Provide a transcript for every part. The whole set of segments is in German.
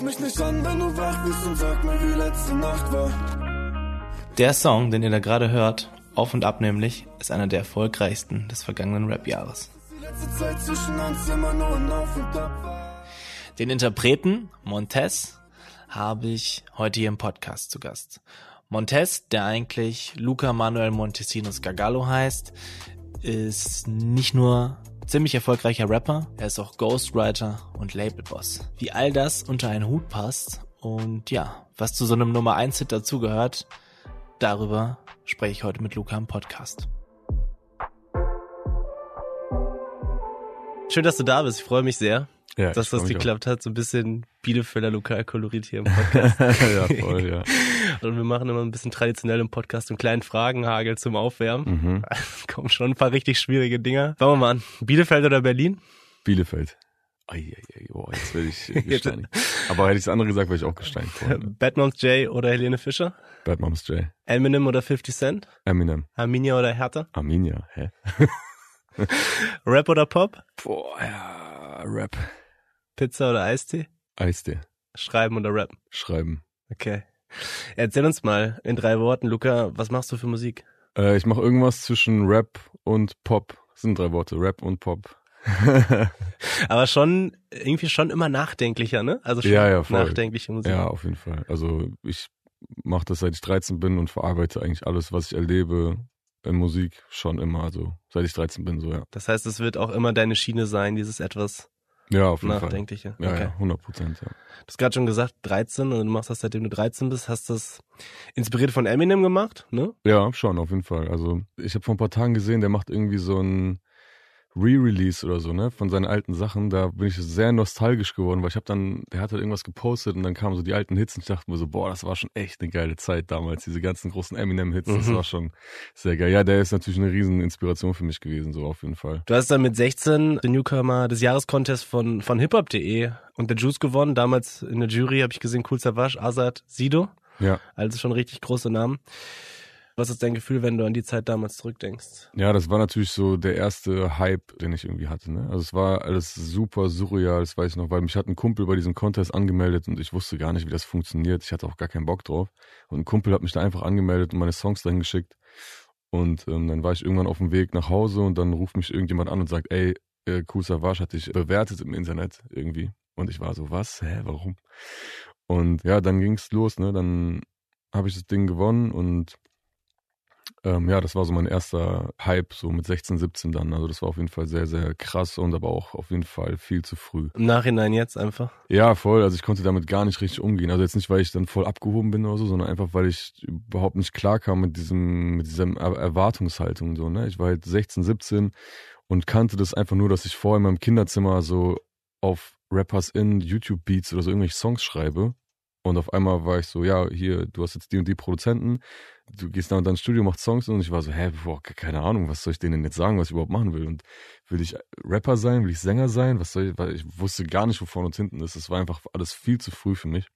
Ruf mich nicht an, wenn du wach bist und sag mir, wie letzte Nacht war. Der Song, den ihr da gerade hört, Auf und Ab nämlich, ist einer der erfolgreichsten des vergangenen Rap-Jahres. Den Interpreten Montez habe ich heute hier im Podcast zu Gast. Montez, der eigentlich Luca Manuel Montesinos Gagallo heißt, ist nicht nur ziemlich erfolgreicher Rapper, er ist auch Ghostwriter und Labelboss. Wie all das unter einen Hut passt und ja, was zu so einem Nummer 1 Hit dazugehört, darüber spreche ich heute mit Luca im Podcast. Schön, dass du da bist. Ich freue mich sehr, Ja, dass das geklappt hat. So ein bisschen Bielefelder Lokalkolorit hier im Podcast. ja, voll, ja. Und wir machen immer ein bisschen traditionell im Podcast einen kleinen Fragenhagel zum Aufwärmen. Mhm. Kommen schon ein paar richtig schwierige Dinger. Fangen wir mal an. Bielefeld oder Berlin? Bielefeld. Ei, ei, ei, oh, jetzt werde ich äh, gesteinigt. Aber hätte ich das andere gesagt, wäre ich auch gesteinigt worden. Bad Moms J oder Helene Fischer? Bad Moms J. Eminem oder 50 Cent? Eminem. Arminia oder Hertha? Arminia, hä? Rap oder Pop? Boah, ja, Rap. Pizza oder Eistee? Eistee. Schreiben oder Rap? Schreiben. Okay. Erzähl uns mal in drei Worten, Luca, was machst du für Musik? Äh, ich mache irgendwas zwischen Rap und Pop. Das sind drei Worte, Rap und Pop. Aber schon, irgendwie schon immer nachdenklicher, ne? Also schon Ja, ja, voll. nachdenkliche Musik. ja, auf jeden Fall. Also ich mache das seit ich 13 bin und verarbeite eigentlich alles, was ich erlebe in Musik schon immer. Also seit ich 13 bin, so ja. Das heißt, es wird auch immer deine Schiene sein, dieses etwas Ja, auf jeden Fall. Nachdenkliche. Ja, okay. ja, 100 Prozent, ja. Du hast gerade schon gesagt, 13 und du machst das seitdem du 13 bist, hast das inspiriert von Eminem gemacht, ne? Ja, schon, auf jeden Fall. Also ich habe vor ein paar Tagen gesehen, der macht irgendwie so ein Re-Release oder so, ne, von seinen alten Sachen. Da bin ich sehr nostalgisch geworden, weil ich habe dann, der hat halt irgendwas gepostet und dann kamen so die alten Hits und ich dachte mir so, boah, das war schon echt eine geile Zeit damals, diese ganzen großen Eminem-Hits, das Mhm. war schon sehr geil. Ja, der ist natürlich eine riesen Inspiration für mich gewesen, so auf jeden Fall. Du hast dann mit 16 den Newcomer des Jahrescontests von, von hiphop.de und der Juice gewonnen. Damals in der Jury habe ich gesehen, Cool Savage, Azad, Sido. Ja. Also schon richtig große Namen. Was ist dein Gefühl, wenn du an die Zeit damals zurückdenkst? Ja, das war natürlich so der erste Hype, den ich irgendwie hatte. Ne? Also es war alles super surreal, das weiß ich noch, weil mich hat ein Kumpel bei diesem Contest angemeldet und ich wusste gar nicht, wie das funktioniert. Ich hatte auch gar keinen Bock drauf. Und ein Kumpel hat mich da einfach angemeldet und meine Songs dahin geschickt. Und ähm, dann war ich irgendwann auf dem Weg nach Hause und dann ruft mich irgendjemand an und sagt, ey, äh, Kool Savas hat dich bewertet im Internet irgendwie. Und ich war so, was? Hä, warum? Und ja, dann ging's los, ne? Dann habe ich das Ding gewonnen und ähm, ja, das war so mein erster Hype, so mit 16, 17 dann. Also das war auf jeden Fall sehr, sehr krass und aber auch auf jeden Fall viel zu früh. Im Nachhinein jetzt einfach. Ja, voll. Also ich konnte damit gar nicht richtig umgehen. Also jetzt nicht, weil ich dann voll abgehoben bin oder so, sondern einfach, weil ich überhaupt nicht klar kam mit diesem, mit dieser Er- Erwartungshaltung so, ne? Ich war halt 16, 17 und kannte das einfach nur, dass ich vorher in meinem Kinderzimmer so auf Rappers in YouTube Beats oder so irgendwelche Songs schreibe. Und auf einmal war ich so, ja, hier, du hast jetzt die und die Produzenten, du gehst da und dann ins Studio, machst Songs und ich war so, hä, boah, keine Ahnung, was soll ich denen jetzt sagen, was ich überhaupt machen will? Und will ich Rapper sein, will ich Sänger sein? Was soll ich, weil ich wusste gar nicht, wo vorne und hinten ist. Es war einfach alles viel zu früh für mich.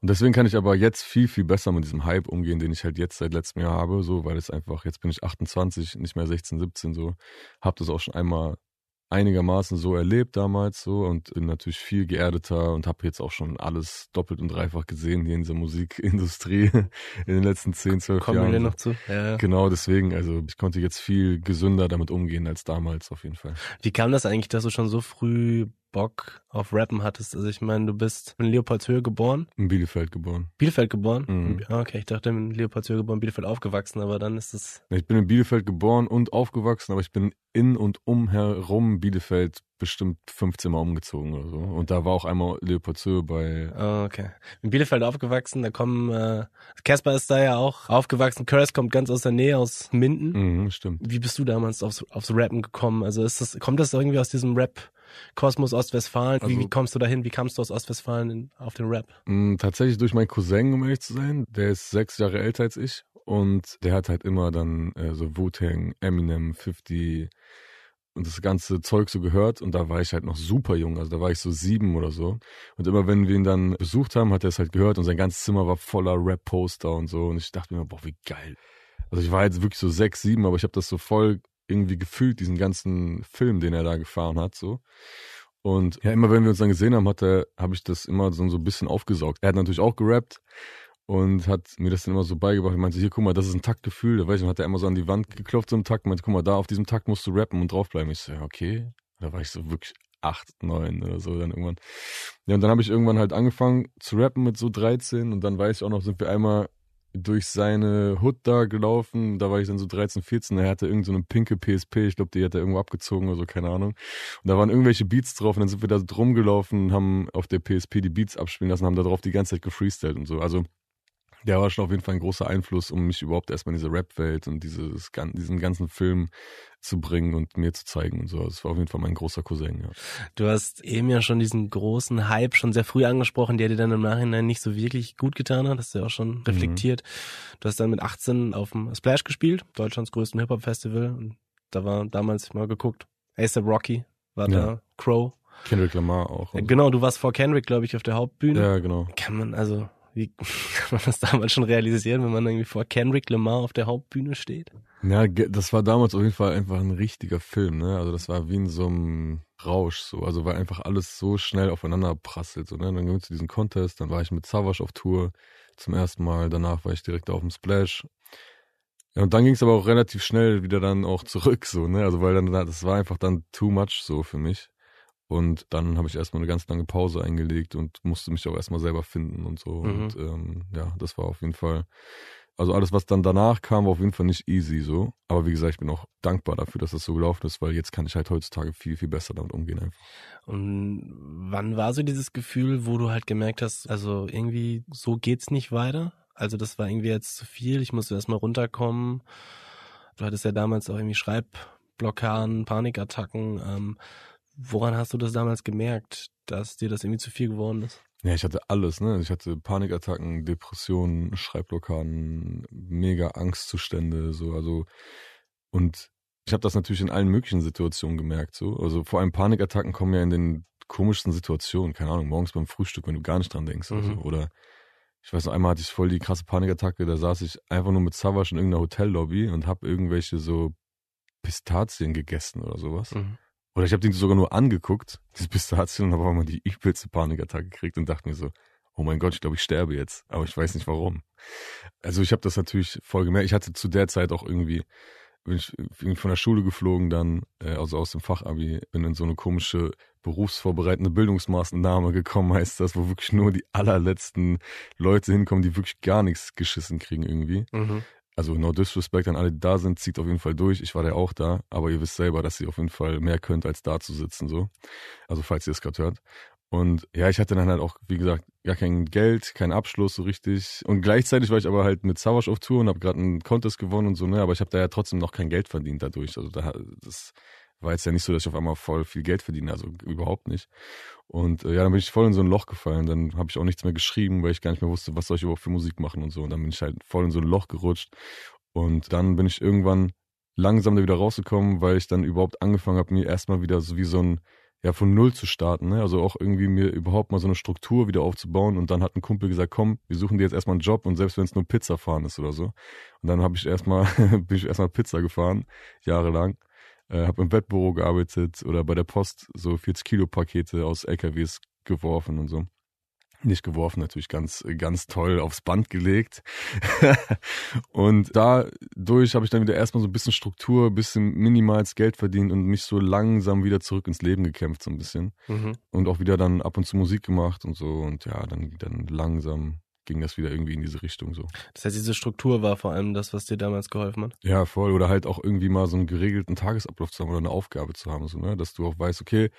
Und deswegen kann ich aber jetzt viel, viel besser mit diesem Hype umgehen, den ich halt jetzt seit letztem Jahr habe, so, weil es einfach, jetzt bin ich 28, nicht mehr 16, 17, so, hab das auch schon einmal einigermaßen so erlebt damals so und bin natürlich viel geerdeter und habe jetzt auch schon alles doppelt und dreifach gesehen hier in dieser Musikindustrie in den letzten 10, 12 Kommen Jahren. wir so. noch zu. Ja. Genau deswegen, also ich konnte jetzt viel gesünder damit umgehen als damals auf jeden Fall. Wie kam das eigentlich, dass du schon so früh Bock auf Rappen hattest? Also ich meine, du bist in Leopoldshöhe geboren, In Bielefeld geboren. Bielefeld geboren. Mhm. Ah, Okay, ich dachte in Leopoldshöhe geboren, Bielefeld aufgewachsen, aber dann ist es Ich bin in Bielefeld geboren und aufgewachsen, aber ich bin in und umherum Bielefeld bestimmt 15 Mal umgezogen oder so. Und da war auch einmal Leopoldshöhe bei, Ah, okay. In Bielefeld aufgewachsen, da kommen, äh, Casper ist da ja auch aufgewachsen, Curse kommt ganz aus der Nähe, aus Minden. mhm, stimmt. Wie bist du damals aufs, aufs Rappen gekommen? Also ist das, kommt das irgendwie aus diesem Rap-Kosmos Ostwestfalen? wie, Also- wie kommst du dahin? Wie kamst du aus Ostwestfalen in, auf den Rap? Mm, Tatsächlich durch meinen Cousin, um ehrlich zu sein. Der ist sechs Jahre älter als ich. Und der hat halt immer dann äh, so Wu-Tang, Eminem, 50 und das ganze Zeug so gehört. Und da war ich halt noch super jung. Also da war ich so sieben oder so. Und immer wenn wir ihn dann besucht haben, hat er es halt gehört. Und sein ganzes Zimmer war voller Rap-Poster und so. Und ich dachte mir, boah, wie geil. Also ich war jetzt wirklich so sechs, sieben, aber ich habe das so voll irgendwie gefühlt, diesen ganzen Film, den er da gefahren hat, so. Und ja, immer wenn wir uns dann gesehen haben, habe ich das immer so ein bisschen aufgesaugt. Er hat natürlich auch gerappt und hat mir das dann immer so beigebracht. Er meinte, hier, guck mal, das ist ein Taktgefühl. Da weiß ich, hat er immer so an die Wand geklopft, so einen Takt. Meinte, guck mal, da auf diesem Takt musst du rappen und draufbleiben. Ich so, ja, okay. Da war ich so wirklich acht, neun oder so dann irgendwann. Ja, und dann habe ich irgendwann halt angefangen zu rappen mit so 13 und dann weiß ich auch noch, sind wir einmal durch seine Hood da gelaufen. Da war ich dann so 13, 14. Er hatte irgend so pinke PSP. Ich glaube, die hat er irgendwo abgezogen oder so, keine Ahnung. Und da waren irgendwelche Beats drauf und dann sind wir da drum gelaufen und haben auf der PSP die Beats abspielen lassen, haben da drauf die ganze Zeit gefreestylt und so. Also der war schon auf jeden Fall ein großer Einfluss, um mich überhaupt erstmal in diese Rap-Welt und dieses, diesen ganzen Film zu bringen und mir zu zeigen und so. Das war auf jeden Fall mein großer Cousin, ja. Du hast eben ja schon diesen großen Hype schon sehr früh angesprochen, der dir dann im Nachhinein nicht so wirklich gut getan hat. Das hast du ja auch schon mhm. reflektiert. Mhm. Du hast dann mit 18 auf dem Splash gespielt, Deutschlands größten Hip-Hop-Festival. Und da war damals mal geguckt, ASAP Rocky war ja. da, Crow. Kendrick Lamar auch. Genau, du warst vor Kendrick, glaube ich, auf der Hauptbühne. Ja, genau. Kann man, also wie kann man das damals schon realisieren, wenn man irgendwie vor Kendrick Lamar auf der Hauptbühne steht? Ja, das war damals auf jeden Fall einfach ein richtiger Film, ne? Also das war wie in so einem Rausch, so. Also weil einfach alles so schnell aufeinander prasselt, so, ne? Dann wir zu diesem Contest, dann war ich mit Savage auf Tour zum ersten Mal, danach war ich direkt auf dem Splash. Ja, und dann ging es aber auch relativ schnell wieder dann auch zurück, so, ne? Also weil dann, das war einfach dann too much so für mich. Und dann habe ich erstmal eine ganz lange Pause eingelegt und musste mich auch erstmal selber finden und so. Mhm. Und ähm, ja, das war auf jeden Fall, also alles, was dann danach kam, war auf jeden Fall nicht easy so. Aber wie gesagt, ich bin auch dankbar dafür, dass das so gelaufen ist, weil jetzt kann ich halt heutzutage viel, viel besser damit umgehen einfach. Und wann war so dieses Gefühl, wo du halt gemerkt hast, also irgendwie so geht's nicht weiter? Also das war irgendwie jetzt zu viel, ich musste erstmal runterkommen. Du hattest ja damals auch irgendwie Schreibblockaden, Panikattacken. Ähm, Woran hast du das damals gemerkt, dass dir das irgendwie zu viel geworden ist? Ja, ich hatte alles, ne? Ich hatte Panikattacken, Depressionen, Schreibblockaden, mega Angstzustände, so, also und ich habe das natürlich in allen möglichen Situationen gemerkt, so. Also vor allem Panikattacken kommen ja in den komischsten Situationen, keine Ahnung, morgens beim Frühstück, wenn du gar nicht dran denkst, mhm. oder, so. oder ich weiß noch, einmal hatte ich voll die krasse Panikattacke, da saß ich einfach nur mit Savage in irgendeiner Hotellobby und habe irgendwelche so Pistazien gegessen oder sowas. Mhm. Oder ich habe den sogar nur angeguckt, diese Pistazien, und habe aber mal die übelste Panikattacke gekriegt und dachte mir so, oh mein Gott, ich glaube, ich sterbe jetzt. Aber ich weiß nicht warum. Also ich habe das natürlich voll gemerkt. Ich hatte zu der Zeit auch irgendwie, bin ich von der Schule geflogen dann, äh, also aus dem Fachabi, bin in so eine komische berufsvorbereitende Bildungsmaßnahme gekommen, heißt das, wo wirklich nur die allerletzten Leute hinkommen, die wirklich gar nichts geschissen kriegen irgendwie. Mhm. Also no disrespect an alle, die da sind, zieht auf jeden Fall durch. Ich war ja auch da, aber ihr wisst selber, dass ihr auf jeden Fall mehr könnt, als da zu sitzen, so. Also falls ihr es gerade hört. Und ja, ich hatte dann halt auch, wie gesagt, gar kein Geld, keinen Abschluss so richtig. Und gleichzeitig war ich aber halt mit Savage auf Tour und habe gerade einen Contest gewonnen und so, ne? Aber ich habe da ja trotzdem noch kein Geld verdient dadurch. Also da, das war jetzt ja nicht so, dass ich auf einmal voll viel Geld verdiene, also überhaupt nicht. Und äh, ja, dann bin ich voll in so ein Loch gefallen. Dann habe ich auch nichts mehr geschrieben, weil ich gar nicht mehr wusste, was soll ich überhaupt für Musik machen und so. Und dann bin ich halt voll in so ein Loch gerutscht. Und dann bin ich irgendwann langsam da wieder rausgekommen, weil ich dann überhaupt angefangen habe, mir erstmal wieder so wie so ein, ja, von Null zu starten. Ne? Also auch irgendwie mir überhaupt mal so eine Struktur wieder aufzubauen. Und dann hat ein Kumpel gesagt, komm, wir suchen dir jetzt erstmal einen Job und selbst wenn es nur Pizza fahren ist oder so. Und dann habe ich erstmal, bin ich erstmal Pizza gefahren, jahrelang äh, habe im Wettbüro gearbeitet oder bei der Post so 40 Kilo Pakete aus LKWs geworfen und so. Nicht geworfen, natürlich ganz, ganz toll aufs Band gelegt. und dadurch habe ich dann wieder erstmal so ein bisschen Struktur, ein bisschen minimals Geld verdient und mich so langsam wieder zurück ins Leben gekämpft, so ein bisschen. Mhm. Und auch wieder dann ab und zu Musik gemacht und so. Und ja, dann, dann langsam ging das wieder irgendwie in diese Richtung so. Das heißt, diese Struktur war vor allem das, was dir damals geholfen hat? Ja, voll. Oder halt auch irgendwie mal so einen geregelten Tagesablauf zu haben oder eine Aufgabe zu haben, so, ne? Dass du auch weißt, okay,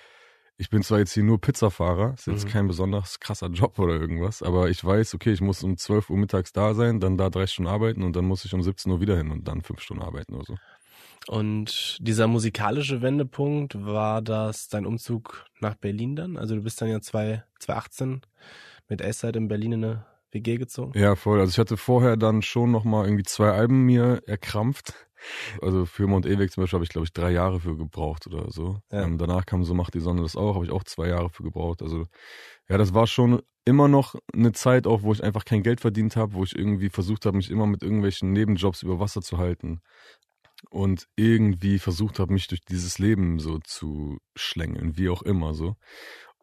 ich bin zwar jetzt hier nur Pizzafahrer, ist jetzt mhm. kein besonders krasser Job oder irgendwas, aber ich weiß, okay, ich muss um 12 Uhr mittags da sein, dann da drei Stunden arbeiten und dann muss ich um 17 Uhr wieder hin und dann fünf Stunden arbeiten oder so. Und dieser musikalische Wendepunkt, war das dein Umzug nach Berlin dann? Also du bist dann ja 2018 mit A-Side in Berlin in eine WG gezogen? Ja, voll. Also ich hatte vorher dann schon nochmal irgendwie zwei Alben mir erkrampft. Also für Mont Eweg zum Beispiel habe ich, glaube ich, drei Jahre für gebraucht oder so. Ja. Ähm, danach kam So Macht die Sonne das auch, habe ich auch zwei Jahre für gebraucht. Also ja, das war schon immer noch eine Zeit auch, wo ich einfach kein Geld verdient habe, wo ich irgendwie versucht habe, mich immer mit irgendwelchen Nebenjobs über Wasser zu halten. und irgendwie versucht habe, mich durch dieses Leben so zu schlängeln, wie auch immer so.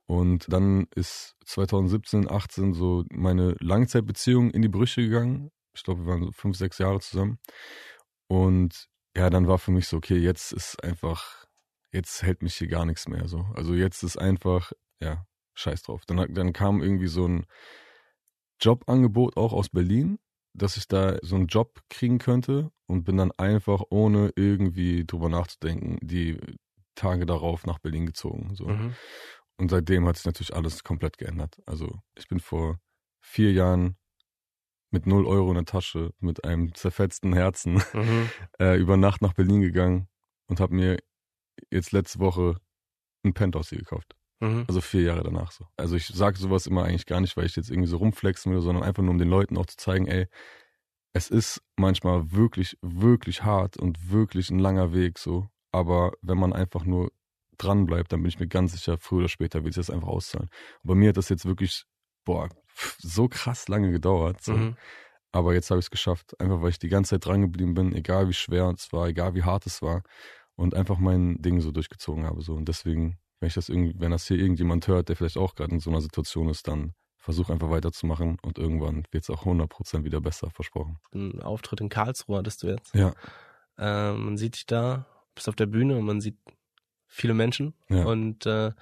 Und dann ist 2017, 18 so meine Langzeitbeziehung in die Brüche gegangen. Ich glaube, wir waren so fünf, sechs Jahre zusammen. Und ja, dann war für mich so, okay, jetzt ist einfach, jetzt hält mich hier gar nichts mehr so. Also jetzt ist einfach, ja, scheiß drauf. Dann, dann kam irgendwie so ein Jobangebot auch aus Berlin, dass ich da so einen Job kriegen könnte und bin dann einfach ohne irgendwie drüber nachzudenken die Tage darauf nach Berlin gezogen. So. Mhm. Und seitdem hat sich natürlich alles komplett geändert. Also ich bin vor vier Jahren mit null Euro in der Tasche, mit einem zerfetzten Herzen Mhm. äh, über Nacht nach Berlin gegangen und habe mir jetzt letzte Woche ein Penthouse hier gekauft. Mhm. Also vier Jahre danach so. Also ich sage sowas immer eigentlich gar nicht, weil ich jetzt irgendwie so rumflexen will, sondern einfach nur um den Leuten auch zu zeigen, ey, es ist manchmal wirklich, wirklich hart und wirklich ein langer Weg so. Aber wenn man einfach nur dran bleibt, dann bin ich mir ganz sicher, früher oder später wird sich das einfach auszahlen. Und bei mir hat das jetzt wirklich, boah, so krass lange gedauert. So. Mhm. Aber jetzt habe ich es geschafft, einfach weil ich die ganze Zeit dran geblieben bin, egal wie schwer es war, egal wie hart es war und einfach mein Ding so durchgezogen habe. So. Und deswegen, wenn ich das irgendwie, wenn das hier irgendjemand hört, der vielleicht auch gerade in so einer Situation ist, dann versuch einfach weiterzumachen und irgendwann wird es auch 100% wieder besser, versprochen. Ein Auftritt in Karlsruhe hattest du jetzt. Ja. Ähm, man sieht dich da, bist auf der Bühne und man sieht viele Menschen. Ja. Und äh,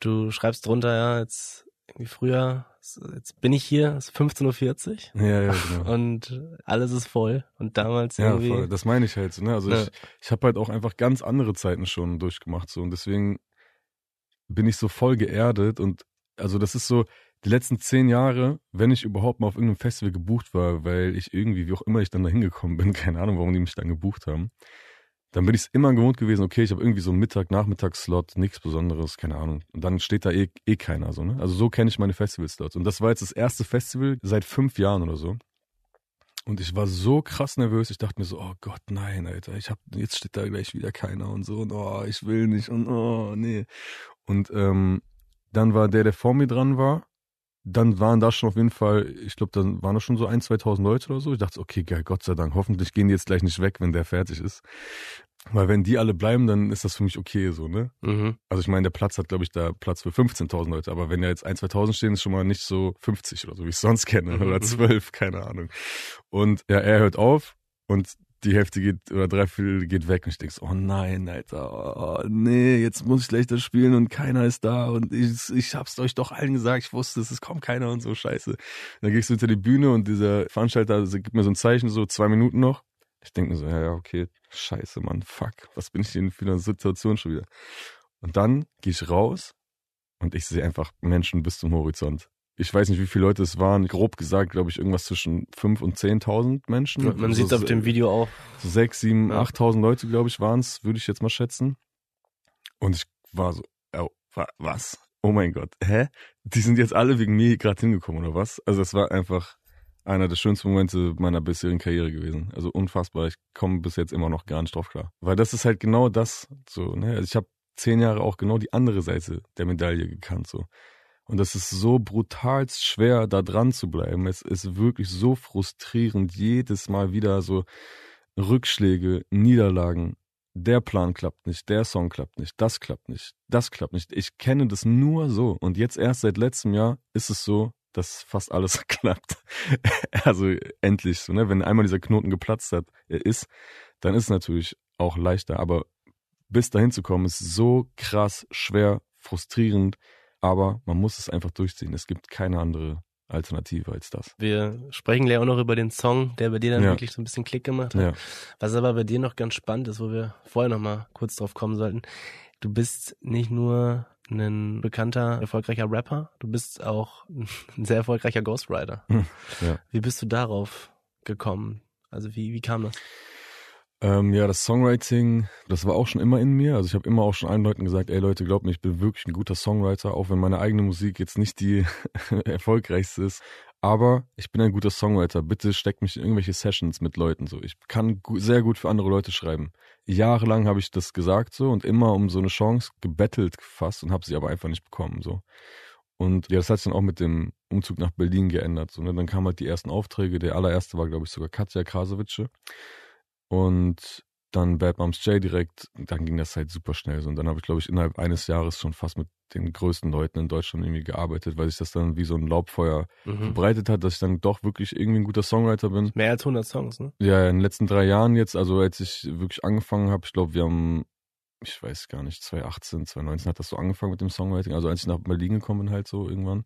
du schreibst drunter, ja, jetzt irgendwie früher, jetzt bin ich hier, es ist 15.40 Uhr. Ja, ja, genau. Und alles ist voll. Und damals Ja, irgendwie. voll. Das meine ich halt. so, Ne? Also Ja. ich, ich habe halt auch einfach ganz andere Zeiten schon durchgemacht so und deswegen bin ich so voll geerdet und also das ist so die letzten zehn Jahre, wenn ich überhaupt mal auf irgendeinem Festival gebucht war, weil ich irgendwie, wie auch immer ich dann da hingekommen bin, keine Ahnung, warum die mich dann gebucht haben, dann bin ich es immer gewohnt gewesen, okay, ich habe irgendwie so einen Mittag, Nachmittagsslot, nichts Besonderes, keine Ahnung. Und dann steht da eh, eh keiner so, ne? Also so kenne ich meine Festivalslots. Und das war jetzt das erste Festival seit fünf Jahren oder so. Und ich war so krass nervös, ich dachte mir so, oh Gott, nein, Alter, ich hab, jetzt steht da gleich wieder keiner und so und oh, ich will nicht und oh, nee. Und ähm, dann war der, der vor mir dran war, dann waren da schon auf jeden Fall, ich glaube, dann waren da schon so ein, 2000 Leute oder so. Ich dachte, okay, geil, Gott sei Dank, hoffentlich gehen die jetzt gleich nicht weg, wenn der fertig ist. Weil wenn die alle bleiben, dann ist das für mich okay so, ne? Mhm. Also ich meine, der Platz hat, glaube ich, da Platz für 15.000 Leute. Aber wenn da jetzt 1, 2000 stehen, ist schon mal nicht so 50 oder so, wie ich sonst kenne. Mhm. Oder 12, keine Ahnung. Und ja, er hört auf und die Hälfte geht, oder drei Viertel geht weg. Und ich denke so, oh nein, Alter, oh, nee, jetzt muss ich gleich das spielen und keiner ist da. Und ich, ich hab's euch doch allen gesagt, ich wusste es, es kommt keiner und so, scheiße. Dann gehst du hinter die Bühne und dieser Veranstalter gibt mir so ein Zeichen, so zwei Minuten noch. Ich denke mir so, ja, ja, okay, scheiße, Mann, fuck, was bin ich denn für eine Situation schon wieder? Und dann gehe ich raus und ich sehe einfach Menschen bis zum Horizont. Ich weiß nicht, wie viele Leute es waren. Grob gesagt, glaube ich, irgendwas zwischen 5.000 und 10.000 Menschen. Man so, sieht auf dem Video auch. So 6, 7, Ja. 8.000 Leute, glaube ich, waren es, würde ich jetzt mal schätzen. Und ich war so, oh, wa- was? Oh mein Gott, hä? Die sind jetzt alle wegen mir gerade hingekommen, oder was? Also es war einfach einer der schönsten Momente meiner bisherigen Karriere gewesen. Also unfassbar. Ich komme bis jetzt immer noch gar nicht drauf klar. Weil das ist halt genau das. So, ne? Also ich habe zehn Jahre auch genau die andere Seite der Medaille gekannt. So. Und das ist so brutalst schwer, da dran zu bleiben. Es ist wirklich so frustrierend, jedes Mal wieder so Rückschläge, Niederlagen. Der Plan klappt nicht, der Song klappt nicht, das klappt nicht, das klappt nicht. Ich kenne das nur so. Und jetzt erst seit letztem Jahr ist es so, dass fast alles klappt. also endlich so, ne? Wenn einmal dieser Knoten geplatzt hat, er ist, dann ist es natürlich auch leichter. Aber bis dahin zu kommen, ist so krass, schwer, frustrierend. Aber man muss es einfach durchziehen. Es gibt keine andere Alternative als das. Wir sprechen gleich auch noch über den Song, der bei dir dann Ja. wirklich so ein bisschen Klick gemacht hat. Ja. Was aber bei dir noch ganz spannend ist, wo wir vorher noch mal kurz drauf kommen sollten. Du bist nicht nur ein bekannter, erfolgreicher Rapper, du bist auch ein sehr erfolgreicher Ghostwriter. Hm, ja. Wie bist du darauf gekommen? Also wie, wie kam das? Ähm, ja, das Songwriting, das war auch schon immer in mir. Also ich habe immer auch schon allen Leuten gesagt, ey Leute, glaubt mir, ich bin wirklich ein guter Songwriter, auch wenn meine eigene Musik jetzt nicht die erfolgreichste ist. Aber ich bin ein guter Songwriter. Bitte steckt mich in irgendwelche Sessions mit Leuten so. Ich kann gu sehr gut für andere Leute schreiben. Jahrelang habe ich das gesagt so und immer um so eine Chance gebettelt fast und habe sie aber einfach nicht bekommen so. Und ja, das hat sich dann auch mit dem Umzug nach Berlin geändert. So, ne? Dann kamen halt die ersten Aufträge. Der allererste war, glaube ich, sogar Katja Krasowitsche. Und dann Bad Moms J direkt, dann ging das halt super schnell. So. Und dann habe ich, glaube ich, innerhalb eines Jahres schon fast mit den größten Leuten in Deutschland irgendwie gearbeitet, weil sich das dann wie so ein Laubfeuer Mhm. verbreitet hat, dass ich dann doch wirklich irgendwie ein guter Songwriter bin. Mehr als 100 Songs, ne? Ja, in den letzten drei Jahren jetzt, also als ich wirklich angefangen habe, ich glaube, wir haben, ich weiß gar nicht, 2018, 2019 hat das so angefangen mit dem Songwriting. Also als ich nach Berlin gekommen bin, halt so irgendwann,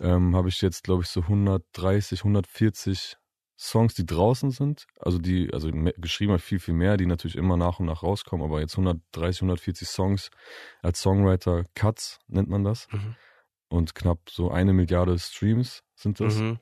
ähm, habe ich jetzt, glaube ich, so 130, 140 Songs, die draußen sind. Also die, also geschrieben hat viel, viel mehr, die natürlich immer nach und nach rauskommen, aber jetzt 130, 140 Songs als Songwriter, Cuts nennt man das. Mhm. Und knapp so eine Milliarde Streams sind das. Mhm.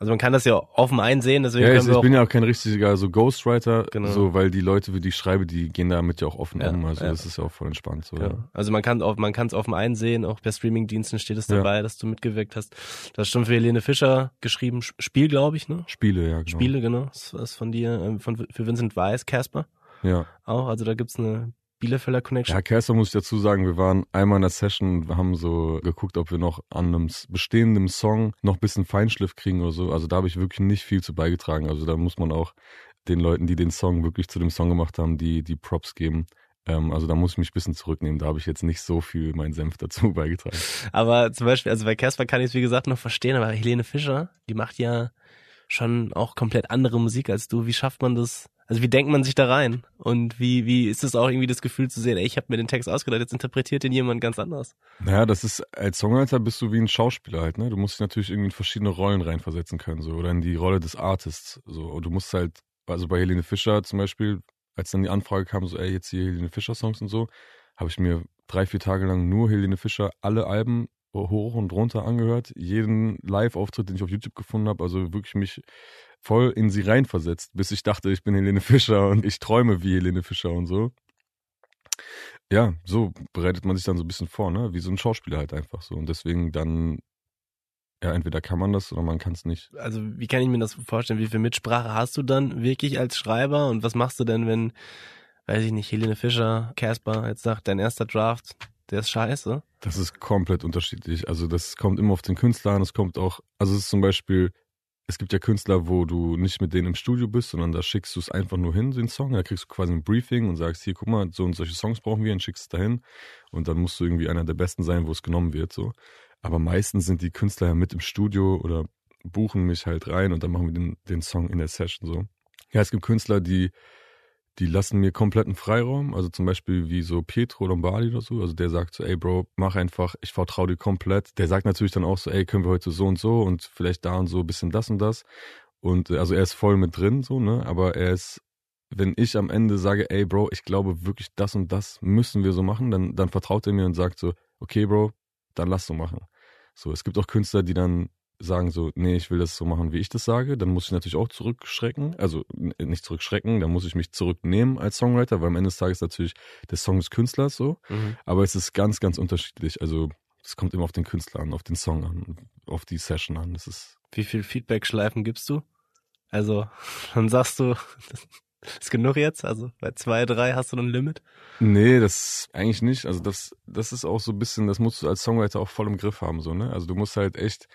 Also man kann das ja offen einsehen, deswegen Ja, ich, können wir ich bin ja auch kein richtiger so Ghostwriter, Genau. so weil die Leute, für die ich schreibe, die gehen damit ja auch offen Ja, um. Also ja. das ist ja auch voll entspannt. So, ja. Ja. Also man kann auch, man kann es offen einsehen, auch bei Streamingdiensten steht es dabei, dass du mitgewirkt hast. Du hast schon für Helene Fischer geschrieben, Sp- Spiel, glaube ich, ne? Spiele, ja, genau. Spiele, genau. Das ist von dir, ähm, von, für Vincent Weiss, Casper Ja. auch. Also da gibt's eine Bielefelder Connection. Ja, Kerster muss ich dazu sagen, wir waren einmal in der Session, wir haben so geguckt, ob wir noch an einem bestehenden Song noch ein bisschen Feinschliff kriegen oder so. Also da habe ich wirklich nicht viel zu beigetragen. Also da muss man auch den Leuten, die den Song wirklich zu dem Song gemacht haben, die die Props geben. Ähm, also da muss ich mich ein bisschen zurücknehmen. Da habe ich jetzt nicht so viel meinen Senf dazu beigetragen. Aber zum Beispiel, also bei Casper kann ich es wie gesagt noch verstehen, aber Helene Fischer, die macht ja schon auch komplett andere Musik als du. Wie schafft man das? Also wie denkt man sich da rein? Und wie, wie ist es auch irgendwie das Gefühl zu sehen, ey, ich habe mir den Text ausgedacht, jetzt interpretiert den jemand ganz anders. Naja, das ist, als Songwriter bist du wie ein Schauspieler halt, ne? Du musst dich natürlich irgendwie in verschiedene Rollen reinversetzen können, so, oder in die Rolle des Artists, so. Und du musst halt, also bei Helene Fischer zum Beispiel, als dann die Anfrage kam, so, ey, jetzt hier Helene Fischer Songs und so, habe ich mir drei, vier Tage lang nur Helene Fischer alle Alben hoch und runter angehört, jeden Live-Auftritt, den ich auf YouTube gefunden habe, also wirklich mich voll in sie reinversetzt, bis ich dachte, ich bin Helene Fischer und ich träume wie Helene Fischer und so. Ja, so bereitet man sich dann so ein bisschen vor, ne? Wie so ein Schauspieler halt einfach so. Und deswegen dann, ja, entweder kann man das oder man kann es nicht. Also wie kann ich mir das vorstellen? Wie viel Mitsprache hast du dann wirklich als Schreiber? Und was machst du denn, wenn, weiß ich nicht, Helene Fischer, Casper jetzt sagt, dein erster Draft, der ist scheiße? Das ist komplett unterschiedlich. Also das kommt immer auf den Künstler an. Es kommt auch, also es ist zum Beispiel, es gibt ja Künstler, wo du nicht mit denen im Studio bist, sondern da schickst du es einfach nur hin, den Song. Da kriegst du quasi ein Briefing und sagst, hier, guck mal, so und solche Songs brauchen wir und schickst es dahin. Und dann musst du irgendwie einer der Besten sein, wo es genommen wird, so. Aber meistens sind die Künstler ja mit im Studio oder buchen mich halt rein und dann machen wir den, den Song in der Session, so. Ja, es gibt Künstler, die, die lassen mir kompletten Freiraum, also zum Beispiel wie so Pietro Lombardi oder so, also der sagt so, ey Bro, mach einfach, ich vertraue dir komplett. Der sagt natürlich dann auch so, ey, können wir heute so und so und vielleicht da und so ein bisschen das und das. Und äh, also er ist voll mit drin, so, ne, aber er ist, wenn ich am Ende sage, ey Bro, ich glaube wirklich das und das müssen wir so machen, dann, dann vertraut er mir und sagt so, okay Bro, dann lass so machen. So, es gibt auch Künstler, die dann sagen so, nee, ich will das so machen, wie ich das sage, dann muss ich natürlich auch zurückschrecken, also n- nicht zurückschrecken, dann muss ich mich zurücknehmen als Songwriter, weil am Ende des Tages natürlich der Song des Künstlers so, Mhm. aber es ist ganz, ganz unterschiedlich, also es kommt immer auf den Künstler an, auf den Song an, auf die Session an, das ist, Wie viel Feedback-Schleifen gibst du? Also, dann sagst du, ist genug jetzt? Also bei zwei, drei hast du ein Limit? nee, das eigentlich nicht, also das, das ist auch so ein bisschen, das musst du als Songwriter auch voll im Griff haben, so, ne, also du musst halt echt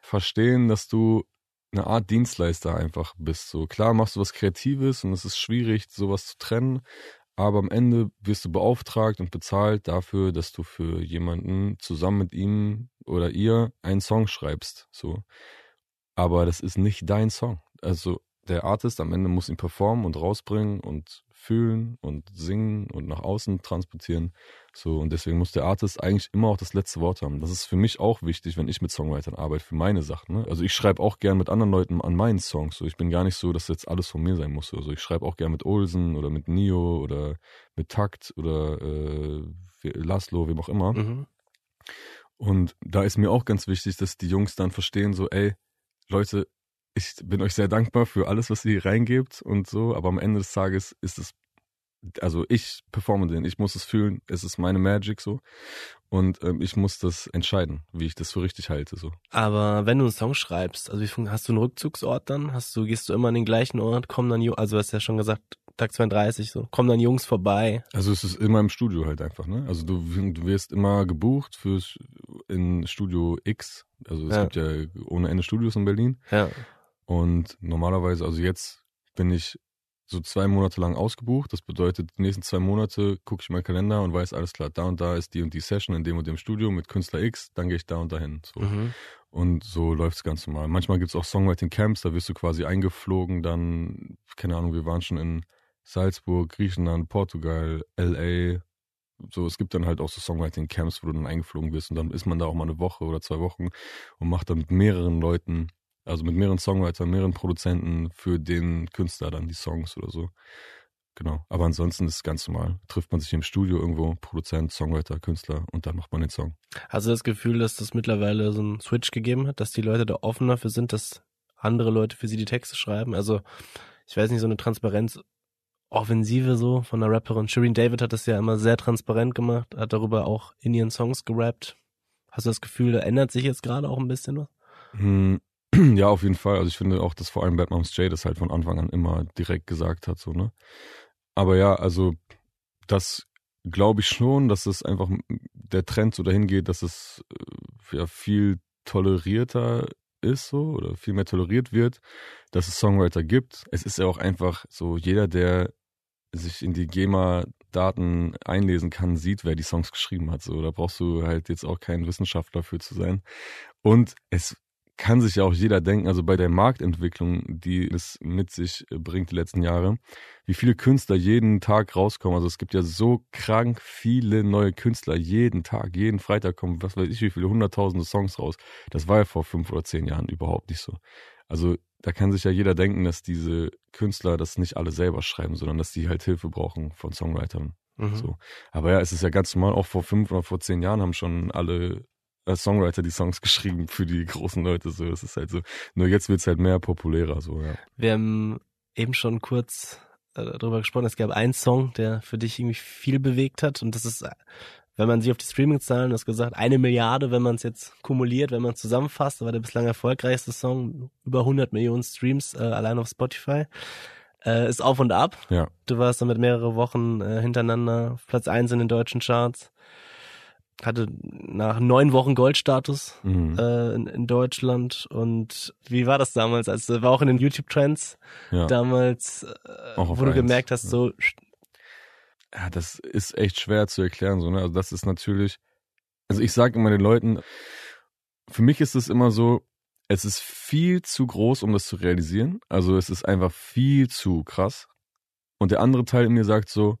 verstehen, dass du eine Art Dienstleister einfach bist. So klar machst du was Kreatives und es ist schwierig, sowas zu trennen, aber am Ende wirst du beauftragt und bezahlt dafür, dass du für jemanden zusammen mit ihm oder ihr einen Song schreibst. So, aber das ist nicht dein Song. Also der Artist am Ende muss ihn performen und rausbringen und fühlen und singen und nach außen transportieren. So, und deswegen muss der Artist eigentlich immer auch das letzte Wort haben. Das ist für mich auch wichtig, wenn ich mit Songwritern arbeite, für meine Sachen. Ne? Also ich schreibe auch gern mit anderen Leuten an meinen Songs. So, ich bin gar nicht so, dass jetzt alles von mir sein muss. Also ich schreibe auch gern mit Olsen oder mit Nio oder mit Takt oder äh, Laszlo, wem auch immer. Mhm. Und da ist mir auch ganz wichtig, dass die Jungs dann verstehen, so, ey, Leute, ich bin euch sehr dankbar für alles, was ihr hier reingebt und so, aber am Ende des Tages ist es, also ich performe den, ich muss es fühlen, es ist meine Magic so und ähm, ich muss das entscheiden, wie ich das für richtig halte so. Aber wenn du einen Song schreibst, also wie hast du einen Rückzugsort dann? Hast du, gehst du immer an den gleichen Ort, kommen dann, also du hast ja schon gesagt, Tag 32, so, kommen dann Jungs vorbei. Also es ist immer im Studio halt einfach, ne? Also du, du wirst immer gebucht fürs in Studio X, also es Ja. gibt ja ohne Ende Studios in Berlin Ja. Und normalerweise, also jetzt bin ich so zwei Monate lang ausgebucht. Das bedeutet, die nächsten zwei Monate gucke ich meinen Kalender und weiß, alles klar, da und da ist die und die Session in dem und dem Studio mit Künstler X, dann gehe ich da und dahin. So. Mhm. Und so läuft's ganz normal. Manchmal gibt's auch Songwriting-Camps, da wirst du quasi eingeflogen, dann, keine Ahnung, wir waren schon in Salzburg, Griechenland, Portugal, LA. So, es gibt dann halt auch so Songwriting-Camps, wo du dann eingeflogen wirst und dann ist man da auch mal eine Woche oder zwei Wochen und macht dann mit mehreren Leuten, also mit mehreren Songwritern, mehreren Produzenten für den Künstler dann die Songs oder so. Genau. Aber ansonsten ist es ganz normal. Trifft man sich im Studio irgendwo, Produzent, Songwriter, Künstler und dann macht man den Song. Hast du das Gefühl, dass das mittlerweile so einen Switch gegeben hat, dass die Leute da offener für sind, dass andere Leute für sie die Texte schreiben? Also, ich weiß nicht, so eine Transparenz Offensive so von der Rapperin. Shireen David hat das ja immer sehr transparent gemacht, hat darüber auch in ihren Songs gerappt. Hast du das Gefühl, da ändert sich jetzt gerade auch ein bisschen was? Hm, Ja, auf jeden Fall. Also ich finde auch, dass vor allem Bad Moms J das halt von Anfang an immer direkt gesagt hat, so, ne? Aber ja, also das glaube ich schon, dass es einfach der Trend so dahin geht, dass es äh, ja viel tolerierter ist so oder viel mehr toleriert wird, dass es Songwriter gibt. Es ist ja auch einfach so, jeder, der sich in die GEMA-Daten einlesen kann, sieht, wer die Songs geschrieben hat. So, da brauchst du halt jetzt auch kein Wissenschaftler für zu sein. Und es kann sich ja auch jeder denken, also bei der Marktentwicklung, die es mit sich bringt die letzten Jahre, wie viele Künstler jeden Tag rauskommen. Also es gibt ja so krank viele neue Künstler jeden Tag, jeden Freitag kommen, was weiß ich, wie viele hunderttausende Songs raus. Das war ja vor fünf oder zehn Jahren überhaupt nicht so. Also da kann sich ja jeder denken, dass diese Künstler das nicht alle selber schreiben, sondern dass die halt Hilfe brauchen von Songwritern. Mhm. So. Aber ja, es ist ja ganz normal, auch vor fünf oder vor zehn Jahren haben schon alle äh, Songwriter die Songs geschrieben für die großen Leute. So, es ist halt so. Nur jetzt wird's halt mehr populärer. So, ja. Wir haben eben schon kurz äh, darüber gesprochen. Es gab einen Song, der für dich irgendwie viel bewegt hat, und das ist, wenn man sich auf die Streaming-Zahlen, das gesagt, eine Milliarde, wenn man es jetzt kumuliert, wenn man es zusammenfasst, war der bislang erfolgreichste Song, über 100 Millionen Streams äh, allein auf Spotify. Äh, ist auf und ab. Ja. Du warst damit mehrere Wochen äh, hintereinander Platz eins in den deutschen Charts hatte nach neun Wochen Goldstatus mhm. äh, in, in, Deutschland. Und wie war das damals? Also war auch in den YouTube-Trends ja. damals, äh, wo du eins. gemerkt hast, ja. so. Ja, das ist echt schwer zu erklären. So, ne? Also das ist natürlich, also ich sage immer den Leuten, für mich ist es immer so, es ist viel zu groß, um das zu realisieren. Also es ist einfach viel zu krass. Und der andere Teil in mir sagt so,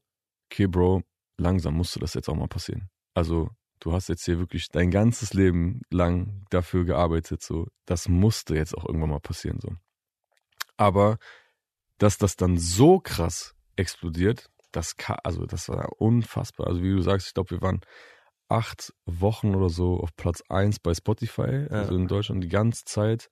okay, Bro, langsam musste das jetzt auch mal passieren. Also du hast jetzt hier wirklich dein ganzes Leben lang dafür gearbeitet, so, das musste jetzt auch irgendwann mal passieren, so. Aber, dass das dann so krass explodiert, das kann, also das war unfassbar. Also wie du sagst, ich glaube, wir waren acht Wochen oder so auf Platz eins bei Spotify, also in Deutschland die ganze Zeit.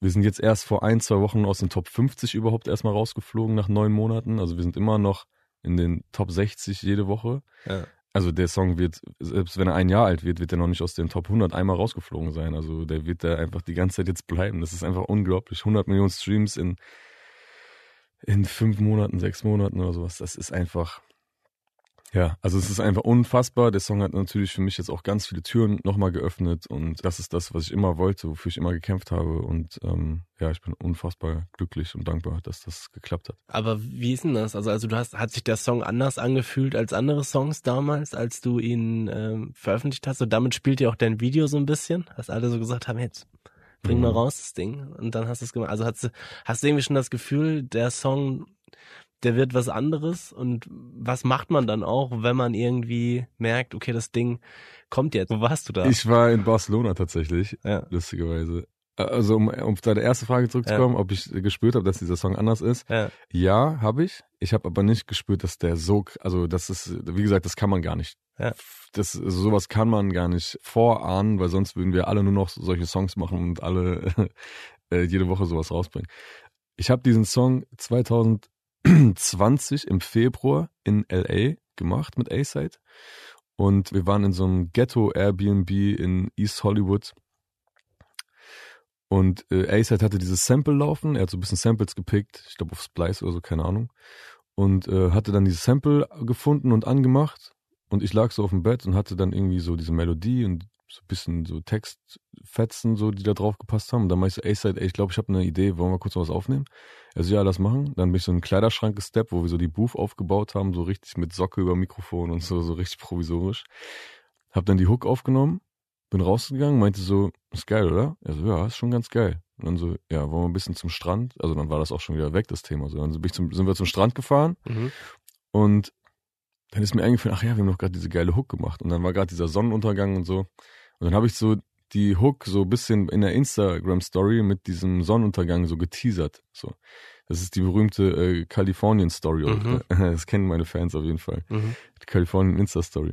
Wir sind jetzt erst vor ein, zwei Wochen aus den Top 50 überhaupt erstmal rausgeflogen nach neun Monaten. Also wir sind immer noch in den Top 60 jede Woche. Ja also der Song wird, selbst wenn er ein Jahr alt wird, wird er noch nicht aus den Top 100 einmal rausgeflogen sein. Also der wird da einfach die ganze Zeit jetzt bleiben. Das ist einfach unglaublich. 100 Millionen Streams in, in fünf Monaten, sechs Monaten oder sowas. Das ist einfach, ja, also es ist einfach unfassbar. Der Song hat natürlich für mich jetzt auch ganz viele Türen nochmal geöffnet und das ist das, was ich immer wollte, wofür ich immer gekämpft habe. Und ähm, ja, ich bin unfassbar glücklich und dankbar, dass das geklappt hat. Aber wie ist denn das? Also, also du hast, hat sich der Song anders angefühlt als andere Songs damals, als du ihn ähm, veröffentlicht hast? Und damit spielt ja auch dein Video so ein bisschen, dass alle so gesagt haben, jetzt bring mal mhm. raus das Ding. Und dann hast du es gemacht. Also hast du, hast du irgendwie schon das Gefühl, der Song der wird was anderes und was macht man dann auch, wenn man irgendwie merkt, okay, das Ding kommt jetzt. Wo warst du da? Ich war in Barcelona tatsächlich, ja. lustigerweise. Also um, um auf deine erste Frage zurückzukommen, ja. ob ich gespürt habe, dass dieser Song anders ist. Ja, ja habe ich. Ich habe aber nicht gespürt, dass der so, also das ist, wie gesagt, das kann man gar nicht. Ja. Das, also sowas kann man gar nicht vorahnen, weil sonst würden wir alle nur noch solche Songs machen und alle äh, jede Woche sowas rausbringen. Ich habe diesen Song 2000 20 im Februar in LA gemacht mit A-Side. Und wir waren in so einem Ghetto Airbnb in East Hollywood. Und äh, A-Side hatte dieses Sample laufen. Er hat so ein bisschen Samples gepickt. Ich glaube auf Splice oder so, keine Ahnung. Und äh, hatte dann dieses Sample gefunden und angemacht. Und ich lag so auf dem Bett und hatte dann irgendwie so diese Melodie und so ein bisschen so Textfetzen, so, die da drauf gepasst haben. Und dann meinte ich so, ey, Side, ey, ich glaube, ich habe eine Idee, wollen wir kurz noch was aufnehmen? Also ja, lass machen. Dann bin ich so in einen Kleiderschrank gesteppt, wo wir so die Booth aufgebaut haben, so richtig mit Socke über Mikrofon und so, so richtig provisorisch. Hab dann die Hook aufgenommen, bin rausgegangen, meinte so, ist geil, oder? Er so, ja, ist schon ganz geil. Und dann so, ja, wollen wir ein bisschen zum Strand? Also dann war das auch schon wieder weg, das Thema. So, dann bin ich zum, sind wir zum Strand gefahren Mhm. und dann ist mir eingefallen, ach ja, wir haben doch gerade diese geile Hook gemacht. Und dann war gerade dieser Sonnenuntergang und so. Und dann habe ich so die Hook so ein bisschen in der Instagram-Story mit diesem Sonnenuntergang so geteasert. So. Das ist die berühmte äh, Kalifornien-Story. Mhm. Das kennen meine Fans auf jeden Fall. Mhm. Die Kalifornien-Insta-Story.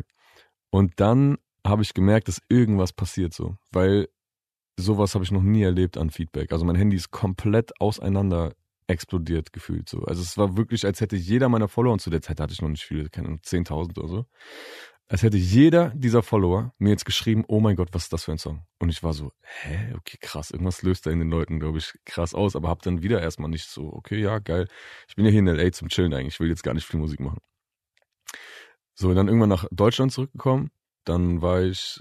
Und dann habe ich gemerkt, dass irgendwas passiert so. Weil sowas habe ich noch nie erlebt an Feedback. Also mein Handy ist komplett auseinander explodiert gefühlt so. Also es war wirklich, als hätte jeder meiner Follower, und zu der Zeit hatte ich noch nicht viele, keine Ahnung, 10.000 oder so, als hätte jeder dieser Follower mir jetzt geschrieben, oh mein Gott, was ist das für ein Song? Und ich war so, hä, okay, krass, irgendwas löst da in den Leuten, glaube ich, krass aus, aber hab dann wieder erstmal nicht so, okay, ja, geil. Ich bin ja hier in L.A. zum Chillen eigentlich, ich will jetzt gar nicht viel Musik machen. So, dann irgendwann nach Deutschland zurückgekommen, dann war ich,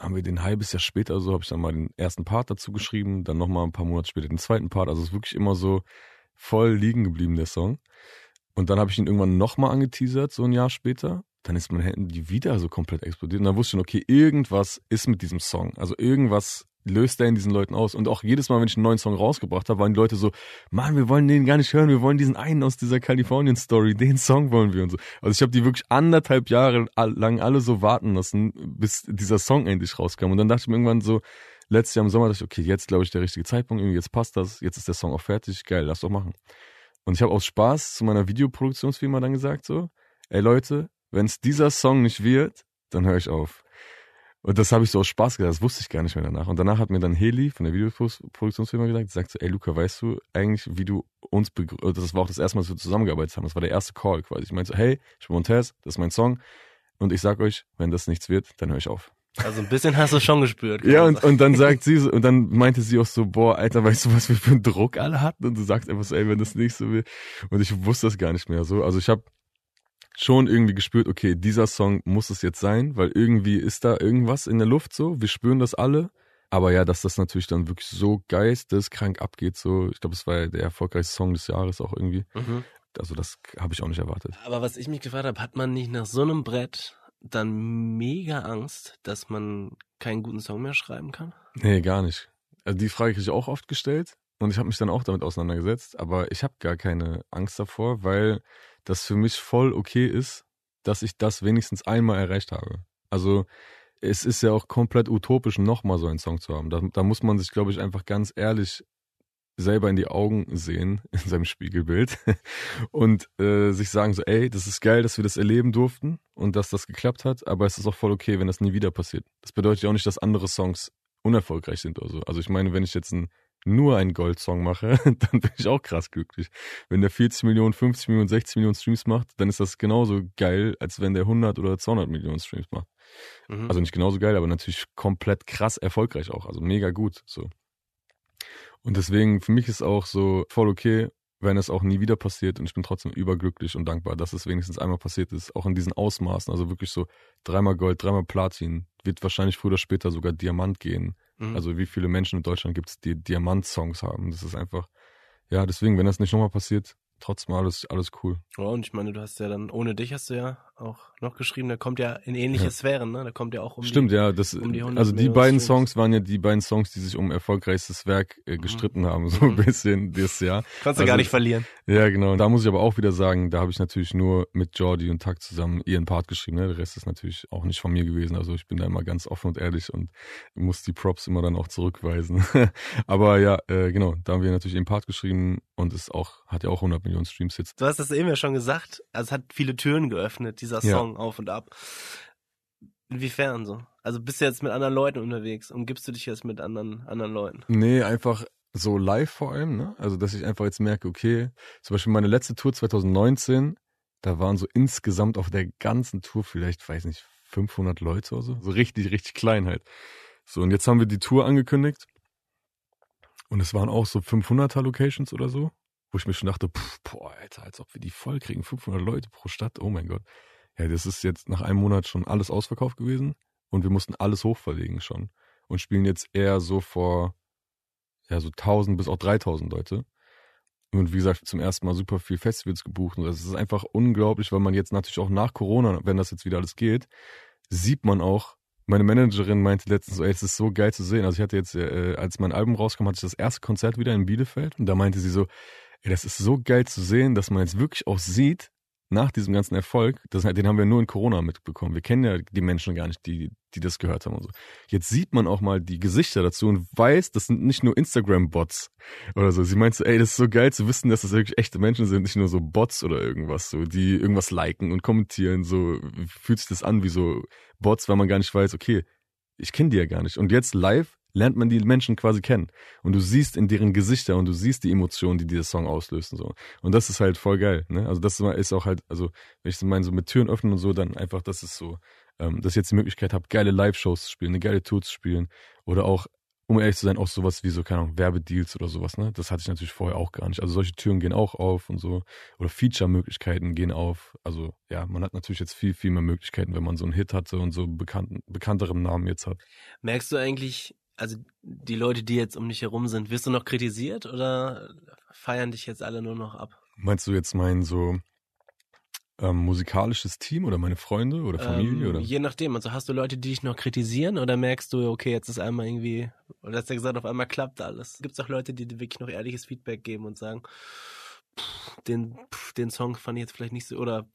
haben wir den ein halbes Jahr später so, habe ich dann mal den ersten Part dazu geschrieben, dann nochmal ein paar Monate später den zweiten Part, also es ist wirklich immer so voll liegen geblieben, der Song. Und dann habe ich ihn irgendwann nochmal angeteasert, so ein Jahr später. Dann ist mein Handy wieder so komplett explodiert. Und dann wusste ich schon, okay, irgendwas ist mit diesem Song. Also irgendwas löst er in diesen Leuten aus. Und auch jedes Mal, wenn ich einen neuen Song rausgebracht habe, waren die Leute so, Mann, wir wollen den gar nicht hören, wir wollen diesen einen aus dieser Kalifornien-Story, den Song wollen wir und so. Also ich habe die wirklich anderthalb Jahre lang alle so warten lassen, bis dieser Song endlich rauskam. Und dann dachte ich mir irgendwann so, letztes Jahr im Sommer, dachte ich, okay, jetzt glaube ich der richtige Zeitpunkt, irgendwie jetzt passt das, jetzt ist der Song auch fertig, geil, lass doch machen. Und ich habe aus Spaß zu meiner Videoproduktionsfirma dann gesagt so, ey Leute, wenn es dieser Song nicht wird, dann höre ich auf. Und das habe ich so aus Spaß gesagt, das wusste ich gar nicht mehr danach. Und danach hat mir dann Heli von der Videoproduktionsfirma gesagt, sagt so, ey Luca, weißt du eigentlich, wie du uns begrüßt, das war auch das erste Mal, dass wir zusammengearbeitet haben, das war der erste Call quasi. Ich meinte so, hey, ich bin Montez, das ist mein Song und ich sag euch, wenn das nichts wird, dann höre ich auf. Also ein bisschen hast du schon gespürt. Ja, und, und dann sagt sie so, und dann meinte sie auch so, boah, Alter, weißt du, was wir für einen Druck alle hatten? Und du sagst einfach so, ey, wenn das nicht so will. Und ich wusste das gar nicht mehr so. Also ich habe schon irgendwie gespürt, okay, dieser Song muss es jetzt sein, weil irgendwie ist da irgendwas in der Luft so. Wir spüren das alle. Aber ja, dass das natürlich dann wirklich so geisteskrank abgeht, so, ich glaube, es war der erfolgreichste Song des Jahres auch irgendwie. Mhm. Also das habe ich auch nicht erwartet. Aber was ich mich gefragt habe, hat man nicht nach so einem Brett dann mega Angst, dass man keinen guten Song mehr schreiben kann? Nee, gar nicht. Also die Frage kriege ich auch oft gestellt und ich habe mich dann auch damit auseinandergesetzt, aber ich habe gar keine Angst davor, weil das für mich voll okay ist, dass ich das wenigstens einmal erreicht habe. Also es ist ja auch komplett utopisch, nochmal so einen Song zu haben. Da, da muss man sich, glaube ich, einfach ganz ehrlich selber in die Augen sehen, in seinem Spiegelbild und äh, sich sagen so, ey, das ist geil, dass wir das erleben durften und dass das geklappt hat, aber es ist auch voll okay, wenn das nie wieder passiert. Das bedeutet ja auch nicht, dass andere Songs unerfolgreich sind oder so. Also ich meine, wenn ich jetzt ein, nur einen Gold-Song mache, dann bin ich auch krass glücklich. Wenn der 40 Millionen, 50 Millionen, 60 Millionen Streams macht, dann ist das genauso geil, als wenn der 100 oder 200 Millionen Streams macht. Mhm. Also nicht genauso geil, aber natürlich komplett krass erfolgreich auch. Also mega gut. So. Und deswegen, für mich ist auch so voll okay, wenn es auch nie wieder passiert und ich bin trotzdem überglücklich und dankbar, dass es wenigstens einmal passiert ist, auch in diesen Ausmaßen, also wirklich so dreimal Gold, dreimal Platin, wird wahrscheinlich früher oder später sogar Diamant gehen. Mhm. Also wie viele Menschen in Deutschland gibt es, die Diamant-Songs haben? Das ist einfach, ja, deswegen, wenn das nicht nochmal passiert, trotzdem alles, alles cool. Ja, und ich meine, du hast ja dann, ohne dich hast du ja auch noch geschrieben, der kommt ja in ähnliche Ja. Sphären, ne? Der kommt ja auch um Stimmt, die, ja, das, um die 100 also die beiden. Songs waren ja die beiden Songs, die sich um erfolgreichstes Werk äh, gestritten haben, so ein Mhm. bisschen dieses Jahr. Kannst du also- gar nicht verlieren. Ja, genau. Und da muss ich aber auch wieder sagen, da habe ich natürlich nur mit Jordi und Takt zusammen ihren Part geschrieben. Ne? Der Rest ist natürlich auch nicht von mir gewesen. Also ich bin da immer ganz offen und ehrlich und muss die Props immer dann auch zurückweisen. aber ja, äh, genau, da haben wir natürlich ihren Part geschrieben und es auch, hat ja auch 100 Millionen Streams jetzt. Du hast das eben ja schon gesagt, also es hat viele Türen geöffnet, dieser Ja. Song auf und ab. Inwiefern so? Also bist du jetzt mit anderen Leuten unterwegs? Umgibst du dich jetzt mit anderen, anderen Leuten? Nee, einfach so live vor allem, ne? Also, dass ich einfach jetzt merke, okay, zum Beispiel meine letzte Tour 2019, da waren so insgesamt auf der ganzen Tour vielleicht, weiß nicht, 500 Leute oder so. So richtig, richtig klein halt. So, und jetzt haben wir die Tour angekündigt. Und es waren auch so 500er Locations oder so, wo ich mir schon dachte, pff, boah, Alter, als ob wir die voll kriegen, 500 Leute pro Stadt, oh mein Gott. Ja, das ist jetzt nach einem Monat schon alles ausverkauft gewesen. und wir mussten alles hochverlegen schon und spielen jetzt eher so vor ja so 1000 bis auch 3000 Leute. Und wie gesagt, zum ersten Mal super viel Festivals gebucht. Und das ist einfach unglaublich, weil man jetzt natürlich auch nach Corona, wenn das jetzt wieder alles geht, sieht man auch, meine Managerin meinte letztens so, ey, es ist so geil zu sehen. Also ich hatte jetzt, äh, als mein Album rauskam, hatte ich das erste Konzert wieder in Bielefeld und da meinte sie so, ey, das ist so geil zu sehen, dass man jetzt wirklich auch sieht, nach diesem ganzen Erfolg, das, den haben wir nur in Corona mitbekommen. Wir kennen ja die Menschen gar nicht, die, die das gehört haben und so. Jetzt sieht man auch mal die Gesichter dazu und weiß, das sind nicht nur Instagram-Bots oder so. Sie meint so, ey, das ist so geil zu wissen, dass das wirklich echte Menschen sind, nicht nur so Bots oder irgendwas, so, die irgendwas liken und kommentieren, so, fühlt sich das an wie so Bots, weil man gar nicht weiß, okay, ich kenne die ja gar nicht. Und jetzt live lernt man die Menschen quasi kennen. Und du siehst in deren Gesichter und du siehst die Emotionen, die dieser Song auslösen. So. Und das ist halt voll geil. Ne? Also das ist auch halt, also wenn ich so meine, so mit Türen öffnen und so, dann einfach, das ist so, ähm, dass ich jetzt die Möglichkeit habe, geile Live-Shows zu spielen, eine geile Tour zu spielen. Oder auch um ehrlich zu sein, auch sowas wie so, keine Ahnung, Werbedeals oder sowas, ne? Das hatte ich natürlich vorher auch gar nicht. Also solche Türen gehen auch auf und so. Oder Feature-Möglichkeiten gehen auf. Also ja, man hat natürlich jetzt viel, viel mehr Möglichkeiten, wenn man so einen Hit hatte und so bekannten, bekannterem Namen jetzt hat. Merkst du eigentlich, also die Leute, die jetzt um dich herum sind, wirst du noch kritisiert oder feiern dich jetzt alle nur noch ab? Meinst du jetzt mein so ähm, musikalisches Team oder meine Freunde oder Familie? Ähm, oder? Je nachdem. Also hast du Leute, die dich noch kritisieren oder merkst du, okay, jetzt ist einmal irgendwie, oder hast du ja gesagt, auf einmal klappt alles. Gibt es auch Leute, die dir wirklich noch ehrliches Feedback geben und sagen, pff, den, pff, den Song fand ich jetzt vielleicht nicht so, oder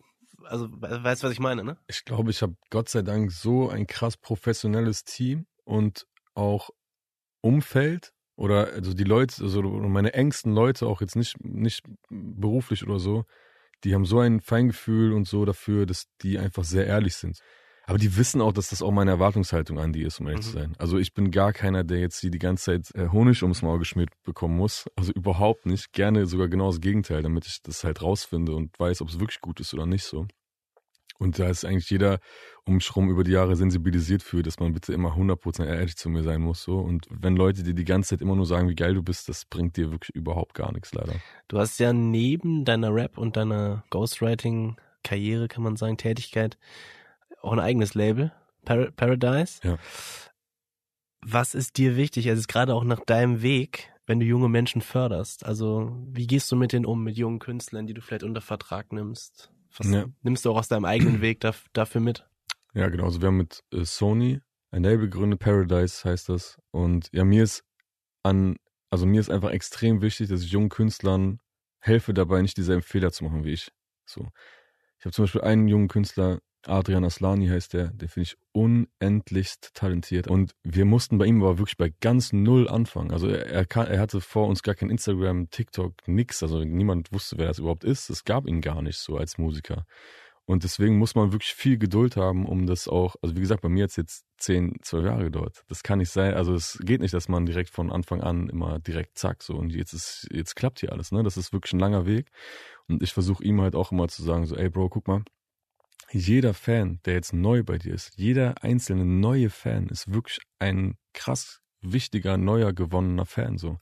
also weißt du, was ich meine, ne? Ich glaube, ich habe Gott sei Dank so ein krass professionelles Team und auch Umfeld oder also die Leute, also meine engsten Leute, auch jetzt nicht, nicht beruflich oder so, die haben so ein Feingefühl und so dafür, dass die einfach sehr ehrlich sind. Aber die wissen auch, dass das auch meine Erwartungshaltung an die ist, um ehrlich mhm. zu sein. Also ich bin gar keiner, der jetzt hier die ganze Zeit äh, Honig ums Maul geschmiert bekommen muss. Also überhaupt nicht. Gerne sogar genau das Gegenteil, damit ich das halt rausfinde und weiß, ob es wirklich gut ist oder nicht so. Und da ist eigentlich jeder um mich rum über die Jahre sensibilisiert für, dass man bitte immer 100% ehrlich zu mir sein muss. So. Und wenn Leute dir die ganze Zeit immer nur sagen, wie geil du bist, das bringt dir wirklich überhaupt gar nichts, leider. Du hast ja neben deiner Rap- und deiner Ghostwriting-Karriere, kann man sagen, Tätigkeit, auch ein eigenes Label, Par Paradise. Ja. Was ist dir wichtig? Also gerade auch nach deinem Weg, wenn du junge Menschen förderst. Also wie gehst du mit denen um, mit jungen Künstlern, die du vielleicht unter Vertrag nimmst? Was ja. nimmst du auch aus deinem eigenen Weg da, dafür mit? Ja, genau. Also wir haben mit äh, Sony ein Label gegründet, Paradise heißt das. Und ja, mir ist an, also mir ist einfach extrem wichtig, dass ich jungen Künstlern helfe dabei, nicht dieselben Fehler zu machen wie ich. So. Ich habe zum Beispiel einen jungen Künstler, Adrian Aslani heißt der, der finde ich unendlichst talentiert. Und wir mussten bei ihm aber wirklich bei ganz null anfangen. Also er, er, kann, er hatte vor uns gar kein Instagram, TikTok, nix. Also niemand wusste, wer das überhaupt ist. Es gab ihn gar nicht so als Musiker. Und deswegen muss man wirklich viel Geduld haben, um das auch, also wie gesagt, bei mir hat es jetzt zehn, zwölf Jahre gedauert. Das kann nicht sein, also es geht nicht, dass man direkt von Anfang an immer direkt zack, so und jetzt ist, jetzt klappt hier alles, ne? Das ist wirklich ein langer Weg. Und ich versuche ihm halt auch immer zu sagen, so, ey Bro, guck mal, jeder Fan, der jetzt neu bei dir ist, jeder einzelne neue Fan ist wirklich ein krass wichtiger, neuer, gewonnener Fan, so.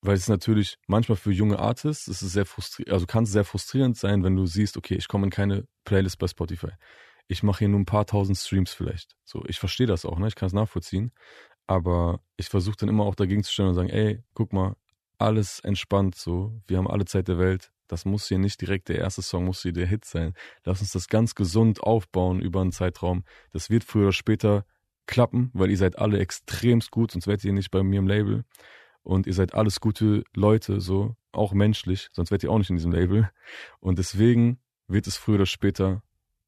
Weil es natürlich manchmal für junge Artists, es ist sehr frustrierend, also kann es sehr frustrierend sein, wenn du siehst, okay, ich komme in keine Playlist bei Spotify. Ich mache hier nur ein paar tausend Streams vielleicht. So, ich verstehe das auch, ne? Ich kann es nachvollziehen. Aber ich versuche dann immer auch dagegen zu stellen und sagen, ey, guck mal, alles entspannt so. Wir haben alle Zeit der Welt. Das muss hier nicht direkt der erste Song, muss hier der Hit sein. Lass uns das ganz gesund aufbauen über einen Zeitraum. Das wird früher oder später klappen, weil ihr seid alle extremst gut, sonst werdet ihr nicht bei mir im Label. Und ihr seid alles gute Leute, so, auch menschlich, sonst werdet ihr auch nicht in diesem Label. Und deswegen wird es früher oder später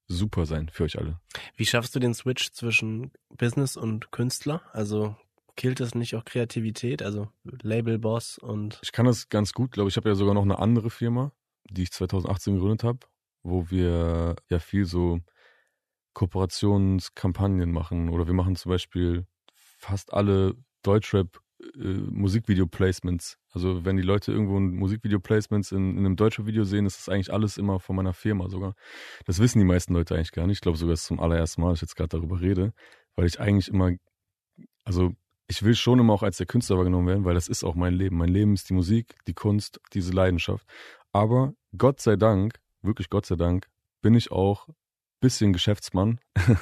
super sein für euch alle. Wie schaffst du den Switch zwischen Business und Künstler? Also killt das nicht auch Kreativität, also Labelboss und. Ich kann das ganz gut, glaube ich. habe ja sogar noch eine andere Firma, die ich 2018 gegründet habe, wo wir ja viel so Kooperationskampagnen machen oder wir machen zum Beispiel fast alle Deutschrap äh, Musikvideo-Placements. Also wenn die Leute irgendwo ein Musikvideo-Placements in, in, einem Deutschrap-Video sehen, ist das eigentlich alles immer von meiner Firma sogar. Das wissen die meisten Leute eigentlich gar nicht. Ich glaube sogar, es ist zum allerersten Mal, dass ich jetzt gerade darüber rede, weil ich eigentlich immer, also ich will schon immer auch als der Künstler wahrgenommen werden, weil das ist auch mein Leben. Mein Leben ist die Musik, die Kunst, diese Leidenschaft. Aber Gott sei Dank, wirklich Gott sei Dank, bin ich auch bisschen Geschäftsmann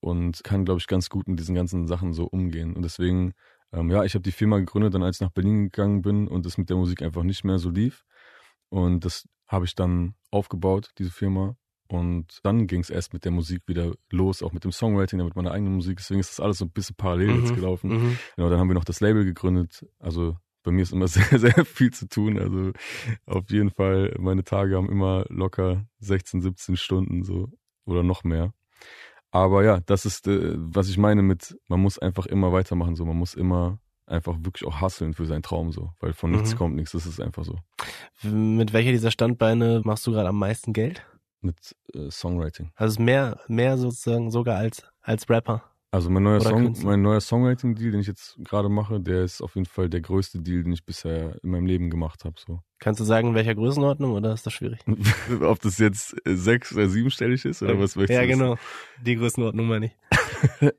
und kann, glaube ich, ganz gut mit diesen ganzen Sachen so umgehen. Und deswegen, ähm, ja, ich habe die Firma gegründet, dann als ich nach Berlin gegangen bin und es mit der Musik einfach nicht mehr so lief. Und das habe ich dann aufgebaut, diese Firma. Und dann ging es erst mit der Musik wieder los, auch mit dem Songwriting, damit meine eigene Musik. Deswegen ist das alles so ein bisschen parallel Mhm, jetzt gelaufen. mhm. Genau, dann haben wir noch das Label gegründet. Also bei mir ist immer sehr, sehr viel zu tun. Also auf jeden Fall, meine Tage haben immer locker 16, 17 Stunden so oder noch mehr. Aber ja, das ist, äh, was ich meine mit, man muss einfach immer weitermachen, so. Man muss immer einfach wirklich auch hustlen für seinen Traum, so. Weil von nichts Mhm. kommt nichts, das ist einfach so. Mit welcher dieser Standbeine machst du gerade am meisten Geld? Mit äh, Songwriting. Also mehr, mehr sozusagen sogar als, als Rapper. Also mein neuer Oder Song, Künstler. mein neuer Songwriting-Deal, den ich jetzt gerade mache, der ist auf jeden Fall der größte Deal, den ich bisher in meinem Leben gemacht habe, so. Kannst du sagen, in welcher Größenordnung oder ist das schwierig? Ob das jetzt sechs- oder siebenstellig ist oder was möchtest Ja, du wissen? genau. Die Größenordnung meine ich.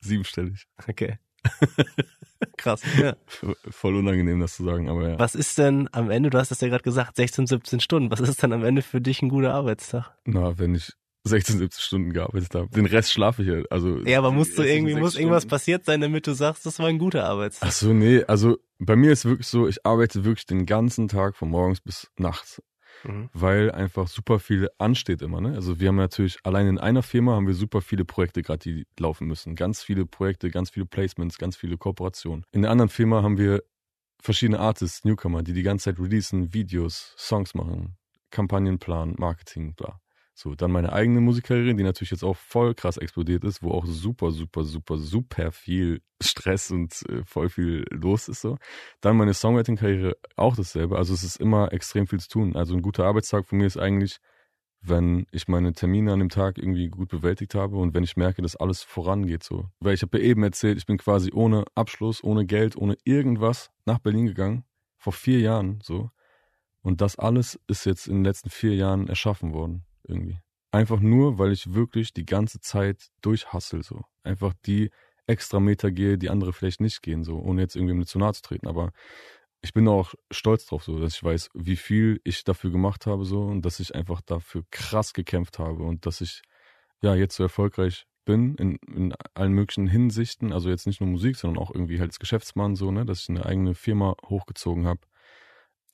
Siebenstellig. Okay. Krass. Ja. Voll unangenehm, das zu sagen, aber ja. Was ist denn am Ende, du hast das ja gerade gesagt, 16, 17 Stunden. Was ist denn am Ende für dich ein guter Arbeitstag? Na, wenn ich 16, 17 Stunden gearbeitet habe. Den Rest schlafe ich ja. Also, Ja, aber musst du irgendwie, muss sechs irgendwas Stunden. passiert sein, damit du sagst, das war ein guter Arbeitstag. Ach so, nee, also bei mir ist wirklich so, ich arbeite wirklich den ganzen Tag von morgens bis nachts, Mhm. weil einfach super viel ansteht immer, ne? Also wir haben natürlich, allein in einer Firma haben wir super viele Projekte gerade, die laufen müssen. Ganz viele Projekte, ganz viele Placements, ganz viele Kooperationen. In der anderen Firma haben wir verschiedene Artists, Newcomer, die die ganze Zeit releasen, Videos, Songs machen, Kampagnenplan, Marketing, bla. So, dann meine eigene Musikkarriere, die natürlich jetzt auch voll krass explodiert ist, wo auch super, super, super, super viel Stress und äh, voll viel los ist so. Dann meine Songwriting-Karriere auch dasselbe. Also es ist immer extrem viel zu tun. Also ein guter Arbeitstag von mir ist eigentlich, wenn ich meine Termine an dem Tag irgendwie gut bewältigt habe und wenn ich merke, dass alles vorangeht so. Weil ich habe ja eben erzählt, ich bin quasi ohne Abschluss, ohne Geld, ohne irgendwas nach Berlin gegangen. Vor vier Jahren so. Und das alles ist jetzt in den letzten vier Jahren erschaffen worden, irgendwie. Einfach nur, weil ich wirklich die ganze Zeit durchhassel, so. Einfach die extra Meter gehe, die andere vielleicht nicht gehen, so, ohne jetzt irgendwie zu nahe zu treten. Aber ich bin auch stolz drauf, so, dass ich weiß, wie viel ich dafür gemacht habe, so, und dass ich einfach dafür krass gekämpft habe und dass ich, ja, jetzt so erfolgreich bin in, in allen möglichen Hinsichten, also jetzt nicht nur Musik, sondern auch irgendwie halt als Geschäftsmann, so, ne, dass ich eine eigene Firma hochgezogen habe.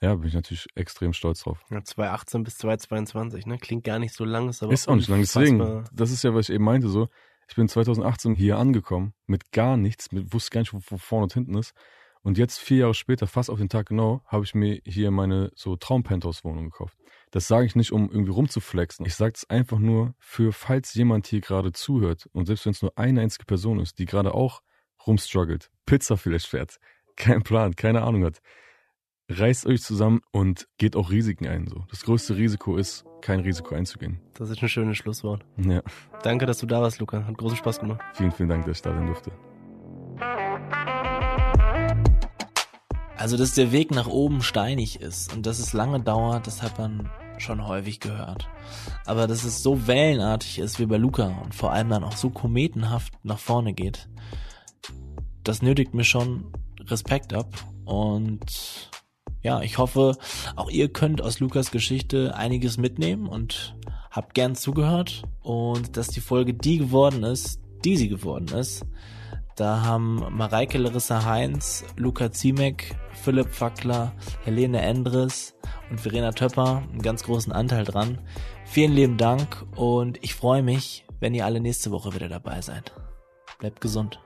Ja, bin ich natürlich extrem stolz drauf. Ja, 2018 bis 2022, ne? Klingt gar nicht so lang, ist aber Ist auch nicht lang. Deswegen, das ist ja, was ich eben meinte, so. Ich bin 2018 hier angekommen mit gar nichts, mit, wusste gar nicht, wo, wo vorne und hinten ist. Und jetzt, vier Jahre später, fast auf den Tag genau, habe ich mir hier meine so Traum-Penthouse-Wohnung gekauft. Das sage ich nicht, um irgendwie rumzuflexen. Ich sage es einfach nur für, falls jemand hier gerade zuhört und selbst wenn es nur eine einzige Person ist, die gerade auch rumstruggelt, Pizza vielleicht fährt, kein Plan, keine Ahnung hat, reißt euch zusammen und geht auch Risiken ein. So. Das größte Risiko ist, kein Risiko einzugehen. Das ist ein schönes Schlusswort. Ja, Danke, dass du da warst, Luca. Hat großen Spaß gemacht. vielen, vielen Dank, dass ich da sein durfte. Also, dass der Weg nach oben steinig ist und dass es lange dauert, das hat man schon häufig gehört. Aber dass es so wellenartig ist wie bei Luca und vor allem dann auch so kometenhaft nach vorne geht, das nötigt mir schon Respekt ab und ja, ich hoffe, auch ihr könnt aus Lukas Geschichte einiges mitnehmen und habt gern zugehört und dass die Folge die geworden ist, die sie geworden ist. Da haben Mareike Larissa Heinz, Luca Ziemek, Philipp Fackler, Helene Endres und Verena Töpper einen ganz großen Anteil dran. Vielen lieben Dank und ich freue mich, wenn ihr alle nächste Woche wieder dabei seid. Bleibt gesund.